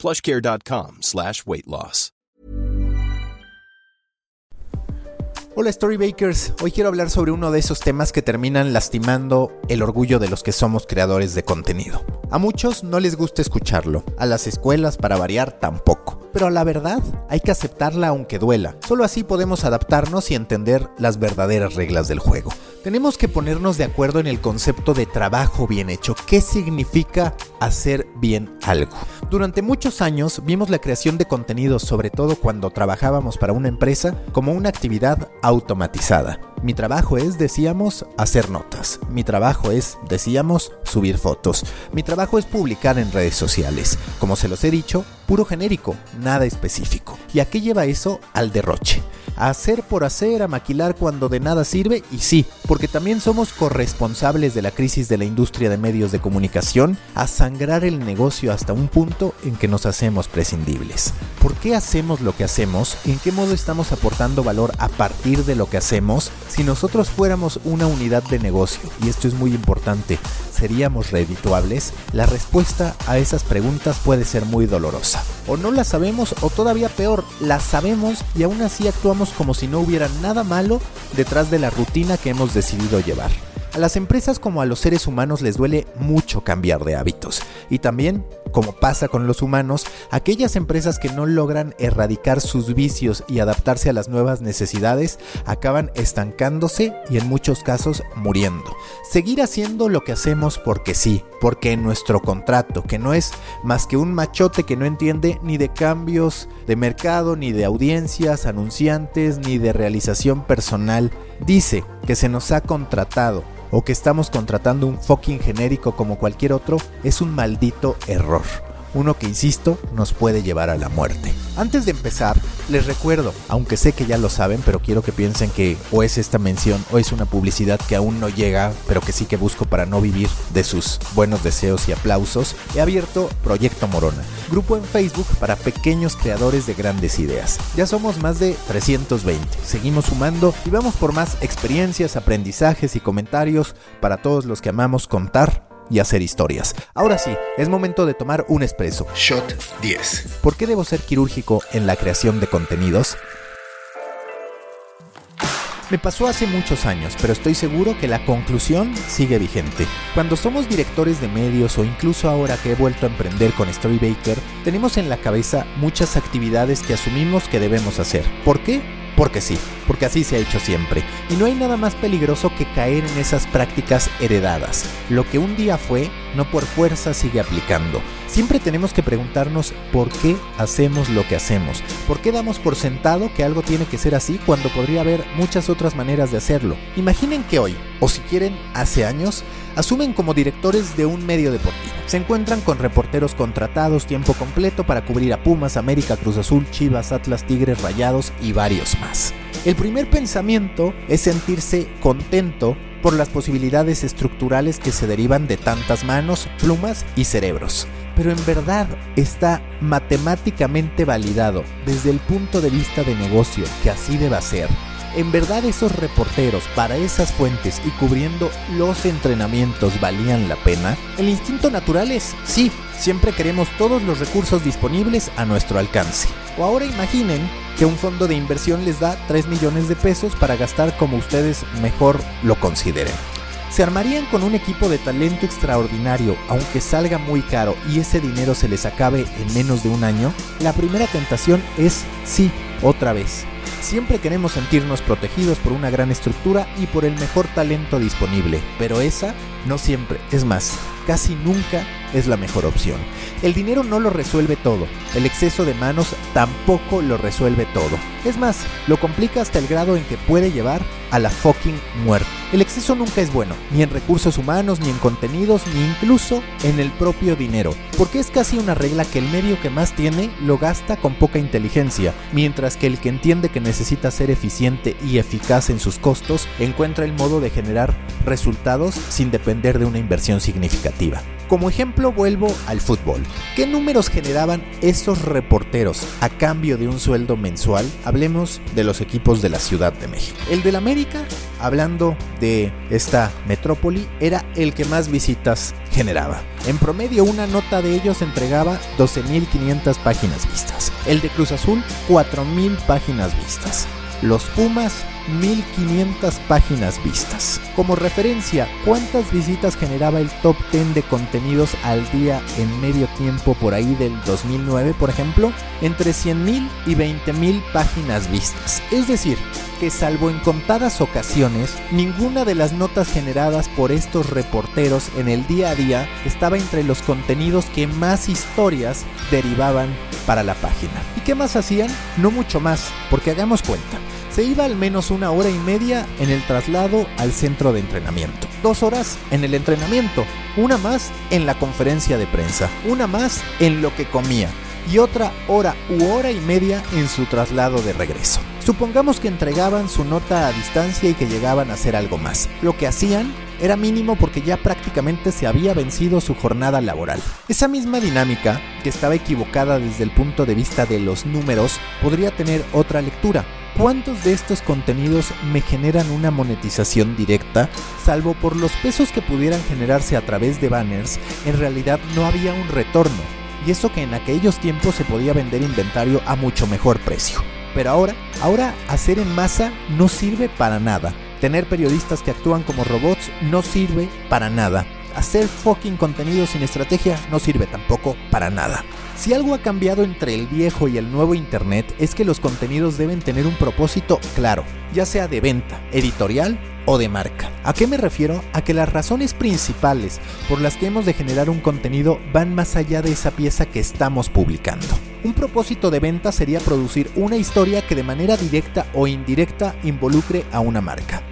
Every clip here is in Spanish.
plushcare.com slash weight loss. Hola Storybakers, hoy quiero hablar sobre uno de esos temas que terminan lastimando el orgullo de los que somos creadores de contenido. A muchos no les gusta escucharlo, a las escuelas para variar tampoco. Pero la verdad hay que aceptarla aunque duela. Solo así podemos adaptarnos y entender las verdaderas reglas del juego. Tenemos que ponernos de acuerdo en el concepto de trabajo bien hecho. ¿Qué significa hacer bien algo? Durante muchos años vimos la creación de contenidos, sobre todo cuando trabajábamos para una empresa, como una actividad automatizada. Mi trabajo es, decíamos, hacer notas. Mi trabajo es, decíamos, subir fotos. Mi trabajo es publicar en redes sociales. Como se los he dicho, puro genérico, nada específico. ¿Y a qué lleva eso? Al derroche a hacer por hacer, a maquilar cuando de nada sirve, y sí, porque también somos corresponsables de la crisis de la industria de medios de comunicación, a sangrar el negocio hasta un punto en que nos hacemos prescindibles. ¿Por qué hacemos lo que hacemos? ¿En qué modo estamos aportando valor a partir de lo que hacemos? Si nosotros fuéramos una unidad de negocio, y esto es muy importante, ¿seríamos redituables? La respuesta a esas preguntas puede ser muy dolorosa. O no la sabemos, o todavía peor, la sabemos y aún así actuamos como si no hubiera nada malo detrás de la rutina que hemos decidido llevar. A las empresas como a los seres humanos les duele mucho cambiar de hábitos. Y también, como pasa con los humanos, aquellas empresas que no logran erradicar sus vicios y adaptarse a las nuevas necesidades acaban estancándose y en muchos casos muriendo. Seguir haciendo lo que hacemos porque sí, porque en nuestro contrato, que no es más que un machote que no entiende ni de cambios de mercado, ni de audiencias, anunciantes, ni de realización personal, dice que se nos ha contratado o que estamos contratando un fucking genérico como cualquier otro es un maldito error. Uno que, insisto, nos puede llevar a la muerte. Antes de empezar, les recuerdo, aunque sé que ya lo saben, pero quiero que piensen que o es esta mención o es una publicidad que aún no llega, pero que sí que busco para no vivir de sus buenos deseos y aplausos, he abierto Proyecto Morona, grupo en Facebook para pequeños creadores de grandes ideas. Ya somos más de 320, seguimos sumando y vamos por más experiencias, aprendizajes y comentarios para todos los que amamos contar y hacer historias. Ahora sí, es momento de tomar un espresso. Shot 10. ¿Por qué debo ser quirúrgico en la creación de contenidos? Me pasó hace muchos años, pero estoy seguro que la conclusión sigue vigente. Cuando somos directores de medios o incluso ahora que he vuelto a emprender con Storybaker, tenemos en la cabeza muchas actividades que asumimos que debemos hacer. ¿Por qué? Porque sí, porque así se ha hecho siempre. Y no hay nada más peligroso que caer en esas prácticas heredadas. Lo que un día fue, no por fuerza sigue aplicando. Siempre tenemos que preguntarnos por qué hacemos lo que hacemos. ¿Por qué damos por sentado que algo tiene que ser así cuando podría haber muchas otras maneras de hacerlo? Imaginen que hoy, o si quieren, hace años, asumen como directores de un medio deportivo. Se encuentran con reporteros contratados tiempo completo para cubrir a Pumas, América, Cruz Azul, Chivas, Atlas, Tigres, Rayados y varios más. El primer pensamiento es sentirse contento por las posibilidades estructurales que se derivan de tantas manos, plumas y cerebros. Pero en verdad está matemáticamente validado desde el punto de vista de negocio que así deba ser ¿En verdad esos reporteros para esas fuentes y cubriendo los entrenamientos valían la pena? El instinto natural es, sí, siempre queremos todos los recursos disponibles a nuestro alcance. O ahora imaginen que un fondo de inversión les da 3 millones de pesos para gastar como ustedes mejor lo consideren. ¿Se armarían con un equipo de talento extraordinario aunque salga muy caro y ese dinero se les acabe en menos de un año? La primera tentación es sí, otra vez. Siempre queremos sentirnos protegidos por una gran estructura y por el mejor talento disponible, pero esa no siempre, es más, casi nunca es la mejor opción. El dinero no lo resuelve todo, el exceso de manos tampoco lo resuelve todo. Es más, lo complica hasta el grado en que puede llevar a la fucking muerte. El exceso nunca es bueno, ni en recursos humanos, ni en contenidos, ni incluso en el propio dinero, porque es casi una regla que el medio que más tiene lo gasta con poca inteligencia, mientras que el que entiende que necesita ser eficiente y eficaz en sus costos encuentra el modo de generar resultados sin depender de una inversión significativa. Como ejemplo vuelvo al fútbol. ¿Qué números generaban estos reporteros a cambio de un sueldo mensual? Hablemos de los equipos de la Ciudad de México. El del América, hablando de esta metrópoli, era el que más visitas generaba. En promedio una nota de ellos entregaba 12.500 páginas vistas. El de Cruz Azul, 4.000 páginas vistas. Los Pumas 1500 páginas vistas. Como referencia, ¿cuántas visitas generaba el top 10 de contenidos al día en medio tiempo por ahí del 2009, por ejemplo? Entre 100.000 y 20.000 páginas vistas. Es decir, que salvo en contadas ocasiones, ninguna de las notas generadas por estos reporteros en el día a día estaba entre los contenidos que más historias derivaban para la página. ¿Y qué más hacían? No mucho más, porque hagamos cuenta se iba al menos una hora y media en el traslado al centro de entrenamiento. Dos horas en el entrenamiento, una más en la conferencia de prensa, una más en lo que comía y otra hora u hora y media en su traslado de regreso. Supongamos que entregaban su nota a distancia y que llegaban a hacer algo más. Lo que hacían era mínimo porque ya prácticamente se había vencido su jornada laboral. Esa misma dinámica, que estaba equivocada desde el punto de vista de los números, podría tener otra lectura. ¿Cuántos de estos contenidos me generan una monetización directa? Salvo por los pesos que pudieran generarse a través de banners, en realidad no había un retorno. Y eso que en aquellos tiempos se podía vender inventario a mucho mejor precio. Pero ahora, ahora hacer en masa no sirve para nada. Tener periodistas que actúan como robots no sirve para nada. Hacer fucking contenido sin estrategia no sirve tampoco para nada. Si algo ha cambiado entre el viejo y el nuevo Internet es que los contenidos deben tener un propósito claro, ya sea de venta, editorial o de marca. ¿A qué me refiero? A que las razones principales por las que hemos de generar un contenido van más allá de esa pieza que estamos publicando. Un propósito de venta sería producir una historia que de manera directa o indirecta involucre a una marca.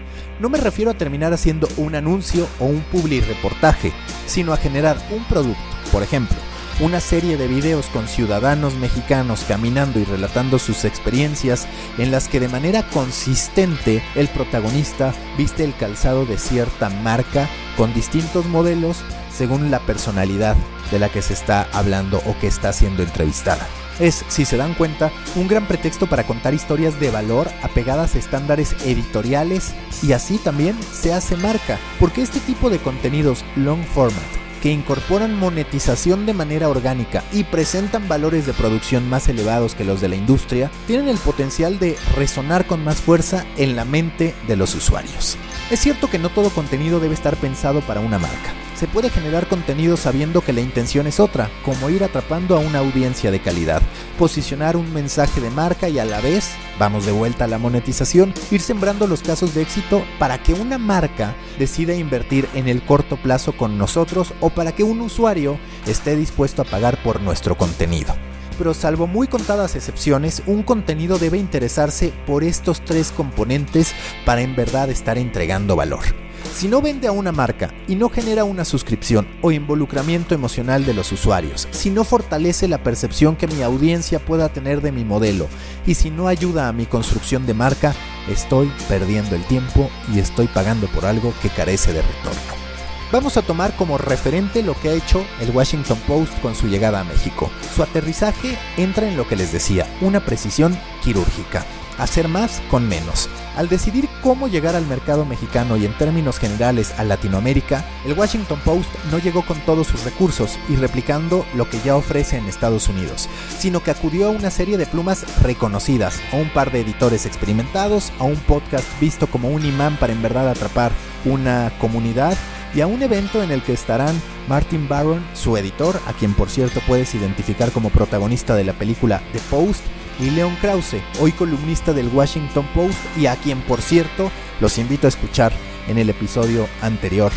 No me refiero a terminar haciendo un anuncio o un public reportaje, sino a generar un producto, por ejemplo, una serie de videos con ciudadanos mexicanos caminando y relatando sus experiencias en las que de manera consistente el protagonista viste el calzado de cierta marca con distintos modelos según la personalidad de la que se está hablando o que está siendo entrevistada. Es, si se dan cuenta, un gran pretexto para contar historias de valor apegadas a estándares editoriales y así también se hace marca, porque este tipo de contenidos long format que incorporan monetización de manera orgánica y presentan valores de producción más elevados que los de la industria, tienen el potencial de resonar con más fuerza en la mente de los usuarios. Es cierto que no todo contenido debe estar pensado para una marca se puede generar contenido sabiendo que la intención es otra, como ir atrapando a una audiencia de calidad, posicionar un mensaje de marca y a la vez, vamos de vuelta a la monetización, ir sembrando los casos de éxito para que una marca decida invertir en el corto plazo con nosotros o para que un usuario esté dispuesto a pagar por nuestro contenido pero salvo muy contadas excepciones, un contenido debe interesarse por estos tres componentes para en verdad estar entregando valor. Si no vende a una marca y no genera una suscripción o involucramiento emocional de los usuarios, si no fortalece la percepción que mi audiencia pueda tener de mi modelo y si no ayuda a mi construcción de marca, estoy perdiendo el tiempo y estoy pagando por algo que carece de retorno. Vamos a tomar como referente lo que ha hecho el Washington Post con su llegada a México. Su aterrizaje entra en lo que les decía, una precisión quirúrgica hacer más con menos. Al decidir cómo llegar al mercado mexicano y en términos generales a Latinoamérica, el Washington Post no llegó con todos sus recursos y replicando lo que ya ofrece en Estados Unidos, sino que acudió a una serie de plumas reconocidas, a un par de editores experimentados, a un podcast visto como un imán para en verdad atrapar una comunidad y a un evento en el que estarán Martin Barron, su editor, a quien por cierto puedes identificar como protagonista de la película The Post, y Leon Krause, hoy columnista del Washington Post y a quien por cierto los invito a escuchar en el episodio anterior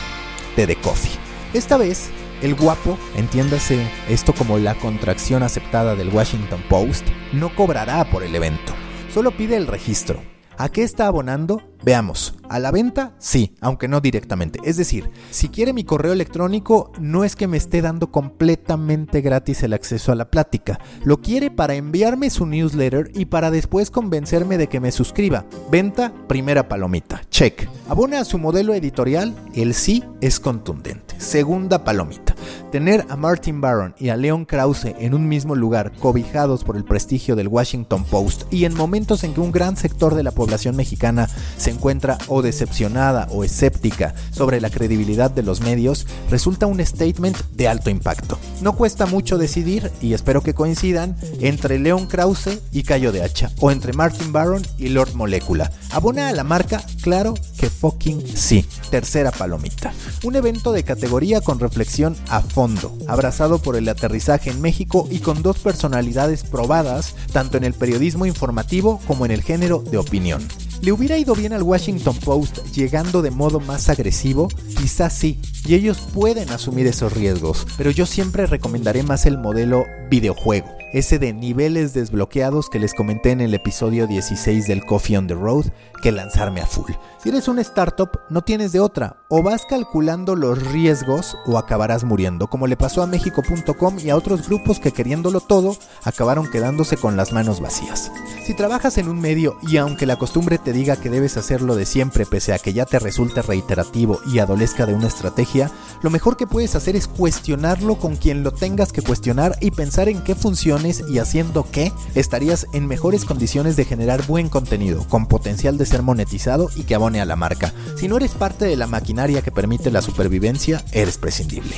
de The Coffee. Esta vez El guapo, entiéndase esto como la contracción aceptada del Washington Post, no cobrará por el evento, solo pide el registro. ¿A qué está abonando? Veamos, a la venta sí, aunque no directamente. Es decir, si quiere mi correo electrónico, no es que me esté dando completamente gratis el acceso a la plática. Lo quiere para enviarme su newsletter y para después convencerme de que me suscriba. Venta, primera palomita. Check. Abona a su modelo editorial, el sí es contundente. Segunda palomita. Tener a Martin Barron y a Leon Krause en un mismo lugar, cobijados por el prestigio del Washington Post y en momentos en que un gran sector de la población mexicana se encuentra o decepcionada o escéptica sobre la credibilidad de los medios, resulta un statement de alto impacto. No cuesta mucho decidir, y espero que coincidan, entre Leon Krause y Cayo de Hacha, o entre Martin Barron y Lord Molecula. ¿Abona a la marca? Claro que fucking sí. Tercera palomita. Un evento de categoría con reflexión a fondo, abrazado por el aterrizaje en México y con dos personalidades probadas, tanto en el periodismo informativo como en el género de opinión. ¿Le hubiera ido bien al Washington Post llegando de modo más agresivo? Quizás sí, y ellos pueden asumir esos riesgos, pero yo siempre recomendaré más el modelo videojuego, ese de niveles desbloqueados que les comenté en el episodio 16 del Coffee on the Road, que lanzarme a full. Si eres una startup, no tienes de otra, o vas calculando los riesgos o acabarás muriendo, como le pasó a México.com y a otros grupos que queriéndolo todo, acabaron quedándose con las manos vacías. Si trabajas en un medio y aunque la costumbre te diga que debes hacerlo de siempre pese a que ya te resulte reiterativo y adolezca de una estrategia, lo mejor que puedes hacer es cuestionarlo con quien lo tengas que cuestionar y pensar en qué funciones y haciendo qué estarías en mejores condiciones de generar buen contenido, con potencial de ser monetizado y que abone a la marca. Si no eres parte de la maquinaria que permite la supervivencia, eres prescindible.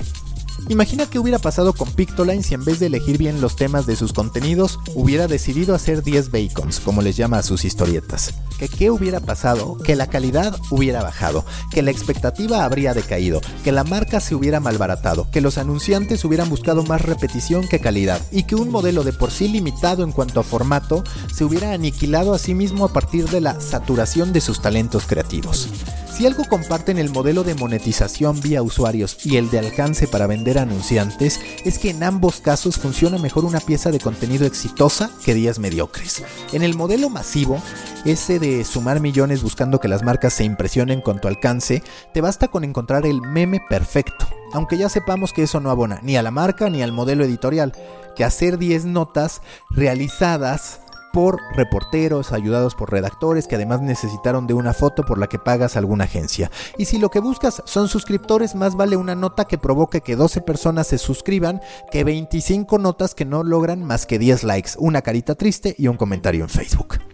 Imagina qué hubiera pasado con Pictoline si en vez de elegir bien los temas de sus contenidos, hubiera decidido hacer 10 bacons, como les llama a sus historietas. ¿Que qué hubiera pasado? Que la calidad hubiera bajado, que la expectativa habría decaído, que la marca se hubiera malbaratado, que los anunciantes hubieran buscado más repetición que calidad y que un modelo de por sí limitado en cuanto a formato se hubiera aniquilado a sí mismo a partir de la saturación de sus talentos creativos. Si algo comparten el modelo de monetización vía usuarios y el de alcance para vender anunciantes, es que en ambos casos funciona mejor una pieza de contenido exitosa que días mediocres. En el modelo masivo, ese de sumar millones buscando que las marcas se impresionen con tu alcance, te basta con encontrar el meme perfecto. Aunque ya sepamos que eso no abona ni a la marca ni al modelo editorial, que hacer 10 notas realizadas por reporteros, ayudados por redactores que además necesitaron de una foto por la que pagas alguna agencia. Y si lo que buscas son suscriptores, más vale una nota que provoque que 12 personas se suscriban que 25 notas que no logran más que 10 likes, una carita triste y un comentario en Facebook.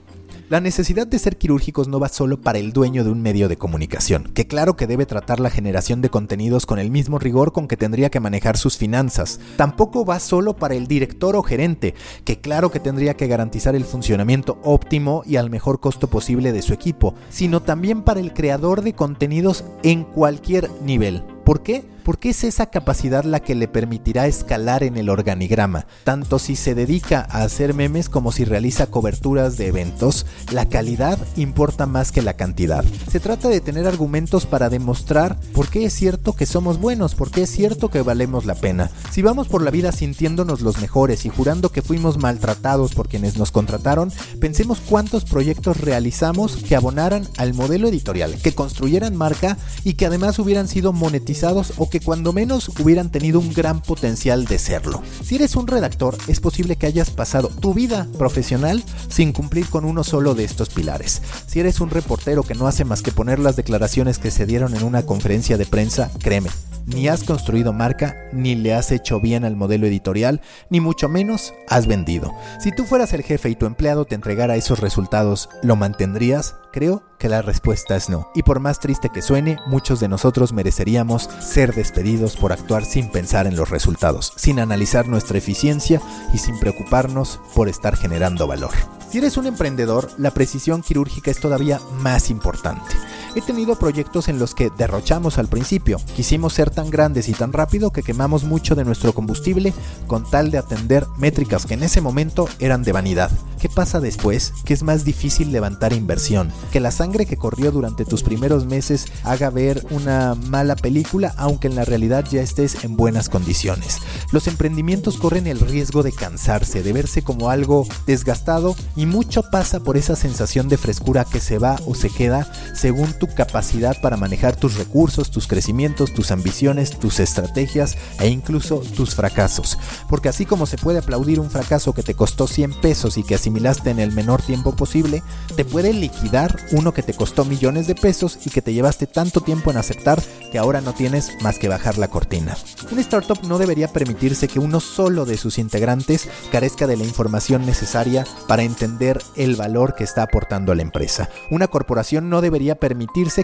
La necesidad de ser quirúrgicos no va solo para el dueño de un medio de comunicación, que claro que debe tratar la generación de contenidos con el mismo rigor con que tendría que manejar sus finanzas. Tampoco va solo para el director o gerente, que claro que tendría que garantizar el funcionamiento óptimo y al mejor costo posible de su equipo, sino también para el creador de contenidos en cualquier nivel. ¿Por qué? Porque es esa capacidad la que le permitirá escalar en el organigrama. Tanto si se dedica a hacer memes como si realiza coberturas de eventos, la calidad importa más que la cantidad. Se trata de tener argumentos para demostrar por qué es cierto que somos buenos, por qué es cierto que valemos la pena. Si vamos por la vida sintiéndonos los mejores y jurando que fuimos maltratados por quienes nos contrataron, pensemos cuántos proyectos realizamos que abonaran al modelo editorial, que construyeran marca y que además hubieran sido monetizados o que cuando menos hubieran tenido un gran potencial de serlo. Si eres un redactor, es posible que hayas pasado tu vida profesional sin cumplir con uno solo de estos pilares. Si eres un reportero que no hace más que poner las declaraciones que se dieron en una conferencia de prensa, créeme, ni has construido marca, ni le has hecho bien al modelo editorial, ni mucho menos has vendido. Si tú fueras el jefe y tu empleado te entregara esos resultados, ¿lo mantendrías? Creo que la respuesta es no. Y por más triste que suene, muchos de nosotros mereceríamos ser despedidos por actuar sin pensar en los resultados, sin analizar nuestra eficiencia y sin preocuparnos por estar generando valor. Si eres un emprendedor, la precisión quirúrgica es todavía más importante. He tenido proyectos en los que derrochamos al principio. Quisimos ser tan grandes y tan rápido que quemamos mucho de nuestro combustible con tal de atender métricas que en ese momento eran de vanidad. ¿Qué pasa después? Que es más difícil levantar inversión, que la sangre que corrió durante tus primeros meses haga ver una mala película, aunque en la realidad ya estés en buenas condiciones. Los emprendimientos corren el riesgo de cansarse, de verse como algo desgastado y mucho pasa por esa sensación de frescura que se va o se queda según tu capacidad para manejar tus recursos, tus crecimientos, tus ambiciones, tus estrategias e incluso tus fracasos. Porque así como se puede aplaudir un fracaso que te costó 100 pesos y que asimilaste en el menor tiempo posible, te puede liquidar uno que te costó millones de pesos y que te llevaste tanto tiempo en aceptar que ahora no tienes más que bajar la cortina. Un startup no debería permitirse que uno solo de sus integrantes carezca de la información necesaria para entender el valor que está aportando a la empresa. Una corporación no debería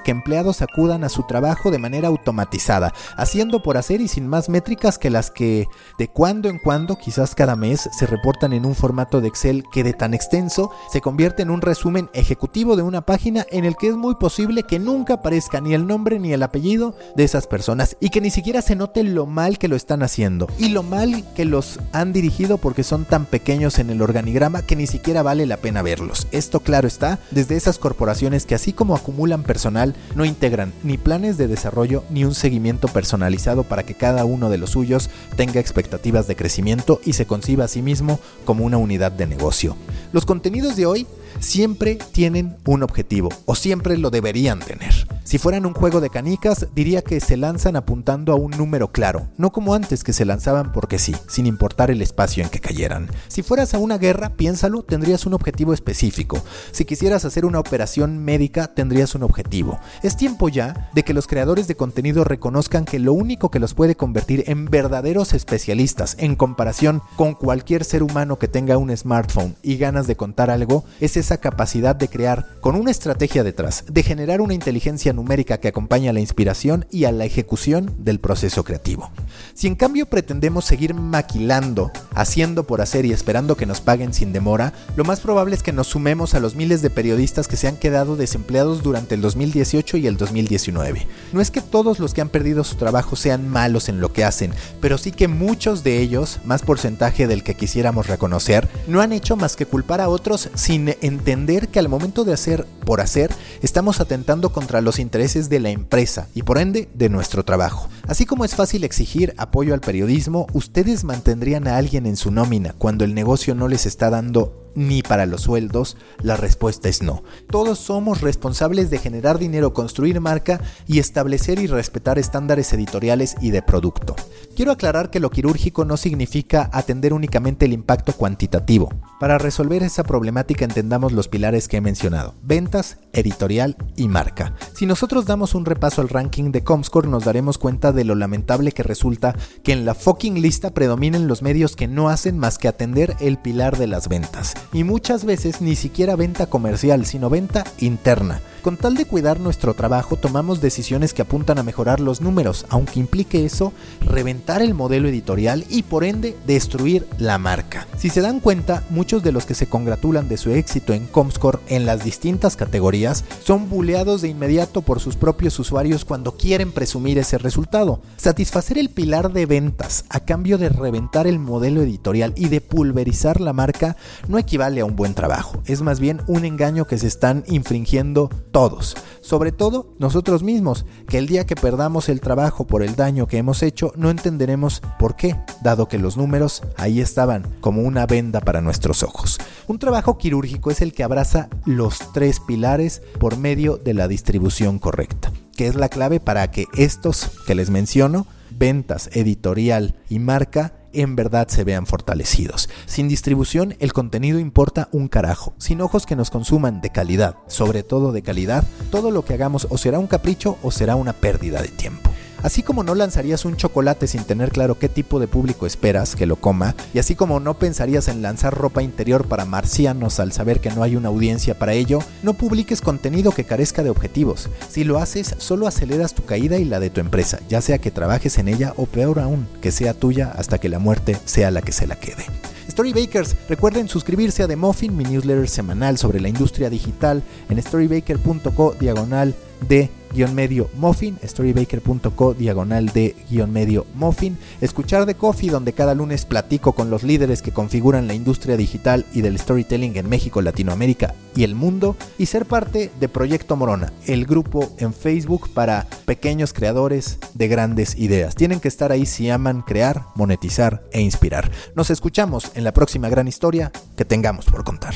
que empleados acudan a su trabajo de manera automatizada, haciendo por hacer y sin más métricas que las que de cuando en cuando, quizás cada mes, se reportan en un formato de Excel que de tan extenso se convierte en un resumen ejecutivo de una página en el que es muy posible que nunca aparezca ni el nombre ni el apellido de esas personas y que ni siquiera se note lo mal que lo están haciendo y lo mal que los han dirigido porque son tan pequeños en el organigrama que ni siquiera vale la pena verlos. Esto claro está desde esas corporaciones que así como acumulan personal no integran ni planes de desarrollo ni un seguimiento personalizado para que cada uno de los suyos tenga expectativas de crecimiento y se conciba a sí mismo como una unidad de negocio. Los contenidos de hoy siempre tienen un objetivo, o siempre lo deberían tener. Si fueran un juego de canicas, diría que se lanzan apuntando a un número claro, no como antes que se lanzaban porque sí, sin importar el espacio en que cayeran. Si fueras a una guerra, piénsalo, tendrías un objetivo específico. Si quisieras hacer una operación médica, tendrías un objetivo. Es tiempo ya de que los creadores de contenido reconozcan que lo único que los puede convertir en verdaderos especialistas en comparación con cualquier ser humano que tenga un smartphone y ganas de contar algo es esa capacidad de crear con una estrategia detrás, de generar una inteligencia numérica que acompaña a la inspiración y a la ejecución del proceso creativo. Si en cambio pretendemos seguir maquilando, haciendo por hacer y esperando que nos paguen sin demora, lo más probable es que nos sumemos a los miles de periodistas que se han quedado desempleados durante el 2018 y el 2019. No es que todos los que han perdido su trabajo sean malos en lo que hacen, pero sí que muchos de ellos, más porcentaje del que quisiéramos reconocer, no han hecho más que culpar a otros sin entender que al momento de hacer por hacer, estamos atentando contra los intereses de la empresa y por ende de nuestro trabajo. Así como es fácil exigir apoyo al periodismo, ustedes mantendrían a alguien en su nómina cuando el negocio no les está dando ni para los sueldos? La respuesta es no. Todos somos responsables de generar dinero, construir marca y establecer y respetar estándares editoriales y de producto. Quiero aclarar que lo quirúrgico no significa atender únicamente el impacto cuantitativo. Para resolver esa problemática entendamos los pilares que he mencionado, ventas, editorial y marca. Si nosotros damos un repaso al ranking de Comscore nos daremos cuenta de lo lamentable que resulta que en la fucking lista predominen los medios que no hacen más que atender el pilar de las ventas y muchas veces ni siquiera venta comercial, sino venta interna. Con tal de cuidar nuestro trabajo, tomamos decisiones que apuntan a mejorar los números, aunque implique eso reventar el modelo editorial y por ende destruir la marca. Si se dan cuenta, muchos de los que se congratulan de su éxito en Comscore en las distintas categorías son buleados de inmediato por sus propios usuarios cuando quieren presumir ese resultado. Satisfacer el pilar de ventas a cambio de reventar el modelo editorial y de pulverizar la marca no equivale a un buen trabajo, es más bien un engaño que se están infringiendo todos, sobre todo nosotros mismos, que el día que perdamos el trabajo por el daño que hemos hecho no entenderemos por qué, dado que los números ahí estaban como una venda para nuestros ojos. Un trabajo quirúrgico es el que abraza los tres pilares por medio de la distribución correcta, que es la clave para que estos que les menciono, ventas, editorial y marca, en verdad se vean fortalecidos. Sin distribución el contenido importa un carajo. Sin ojos que nos consuman de calidad, sobre todo de calidad, todo lo que hagamos o será un capricho o será una pérdida de tiempo. Así como no lanzarías un chocolate sin tener claro qué tipo de público esperas que lo coma, y así como no pensarías en lanzar ropa interior para marcianos al saber que no hay una audiencia para ello, no publiques contenido que carezca de objetivos. Si lo haces, solo aceleras tu caída y la de tu empresa, ya sea que trabajes en ella o peor aún, que sea tuya hasta que la muerte sea la que se la quede. Storybakers, recuerden suscribirse a The Muffin, mi newsletter semanal sobre la industria digital en storybaker.co diagonal de guion medio muffin, storybaker.co diagonal de guion medio muffin, escuchar de Coffee donde cada lunes platico con los líderes que configuran la industria digital y del storytelling en México, Latinoamérica y el mundo y ser parte de Proyecto Morona, el grupo en Facebook para pequeños creadores de grandes ideas. Tienen que estar ahí si aman crear, monetizar e inspirar. Nos escuchamos en la próxima gran historia que tengamos por contar.